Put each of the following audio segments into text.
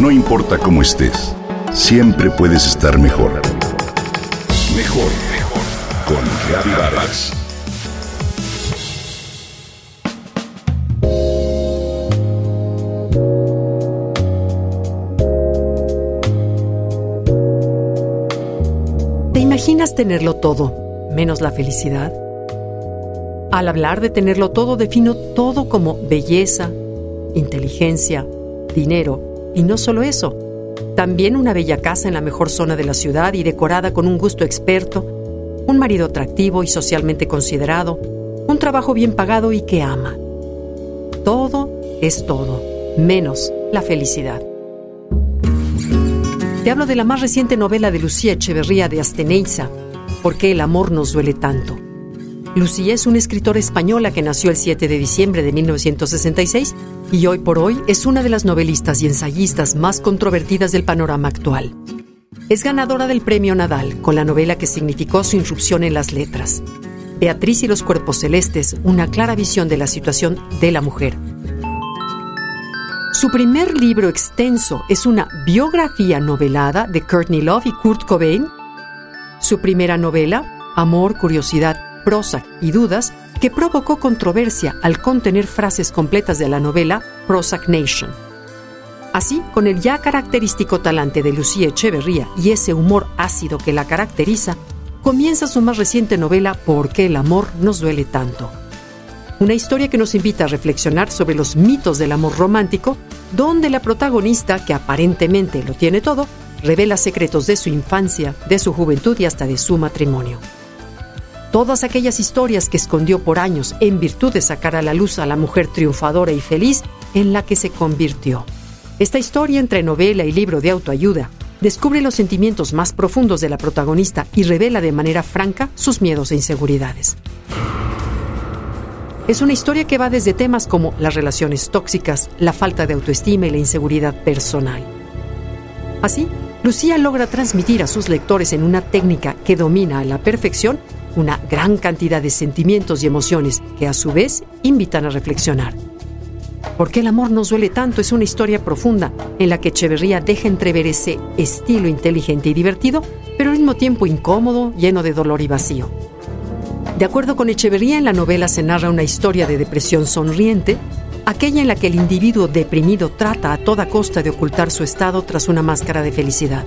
No importa cómo estés, siempre puedes estar mejor. Mejor, mejor. Con Vargas. ¿Te imaginas tenerlo todo, menos la felicidad? Al hablar de tenerlo todo, defino todo como belleza, inteligencia, dinero, y no solo eso, también una bella casa en la mejor zona de la ciudad y decorada con un gusto experto, un marido atractivo y socialmente considerado, un trabajo bien pagado y que ama. Todo es todo, menos la felicidad. Te hablo de la más reciente novela de Lucía Echeverría de Asteneiza, ¿Por qué el amor nos duele tanto? Lucía es una escritora española que nació el 7 de diciembre de 1966 y hoy por hoy es una de las novelistas y ensayistas más controvertidas del panorama actual. Es ganadora del Premio Nadal con la novela que significó su irrupción en las letras. Beatriz y los cuerpos celestes, una clara visión de la situación de la mujer. Su primer libro extenso es una biografía novelada de Courtney Love y Kurt Cobain. Su primera novela, Amor, Curiosidad Prozac y Dudas, que provocó controversia al contener frases completas de la novela Prozac Nation. Así, con el ya característico talante de Lucía Echeverría y ese humor ácido que la caracteriza, comienza su más reciente novela ¿Por qué el amor nos duele tanto? Una historia que nos invita a reflexionar sobre los mitos del amor romántico, donde la protagonista, que aparentemente lo tiene todo, revela secretos de su infancia, de su juventud y hasta de su matrimonio todas aquellas historias que escondió por años en virtud de sacar a la luz a la mujer triunfadora y feliz en la que se convirtió. Esta historia entre novela y libro de autoayuda descubre los sentimientos más profundos de la protagonista y revela de manera franca sus miedos e inseguridades. Es una historia que va desde temas como las relaciones tóxicas, la falta de autoestima y la inseguridad personal. Así, Lucía logra transmitir a sus lectores en una técnica que domina a la perfección una gran cantidad de sentimientos y emociones que a su vez invitan a reflexionar. ¿Por qué el amor nos duele tanto? Es una historia profunda en la que Echeverría deja entrever ese estilo inteligente y divertido, pero al mismo tiempo incómodo, lleno de dolor y vacío. De acuerdo con Echeverría, en la novela se narra una historia de depresión sonriente, aquella en la que el individuo deprimido trata a toda costa de ocultar su estado tras una máscara de felicidad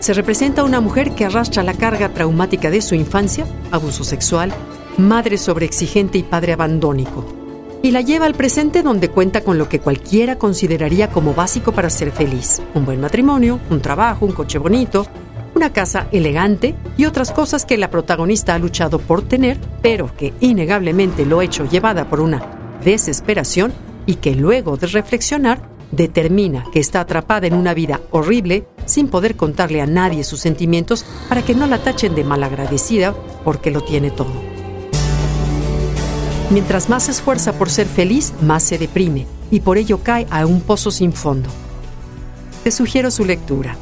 se representa una mujer que arrastra la carga traumática de su infancia, abuso sexual, madre sobreexigente y padre abandónico, y la lleva al presente donde cuenta con lo que cualquiera consideraría como básico para ser feliz, un buen matrimonio, un trabajo, un coche bonito, una casa elegante y otras cosas que la protagonista ha luchado por tener, pero que innegablemente lo ha hecho llevada por una desesperación y que luego de reflexionar determina que está atrapada en una vida horrible sin poder contarle a nadie sus sentimientos para que no la tachen de malagradecida porque lo tiene todo. Mientras más se esfuerza por ser feliz, más se deprime y por ello cae a un pozo sin fondo. Te sugiero su lectura.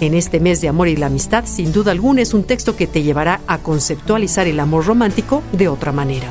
En este mes de amor y la amistad, sin duda alguna, es un texto que te llevará a conceptualizar el amor romántico de otra manera.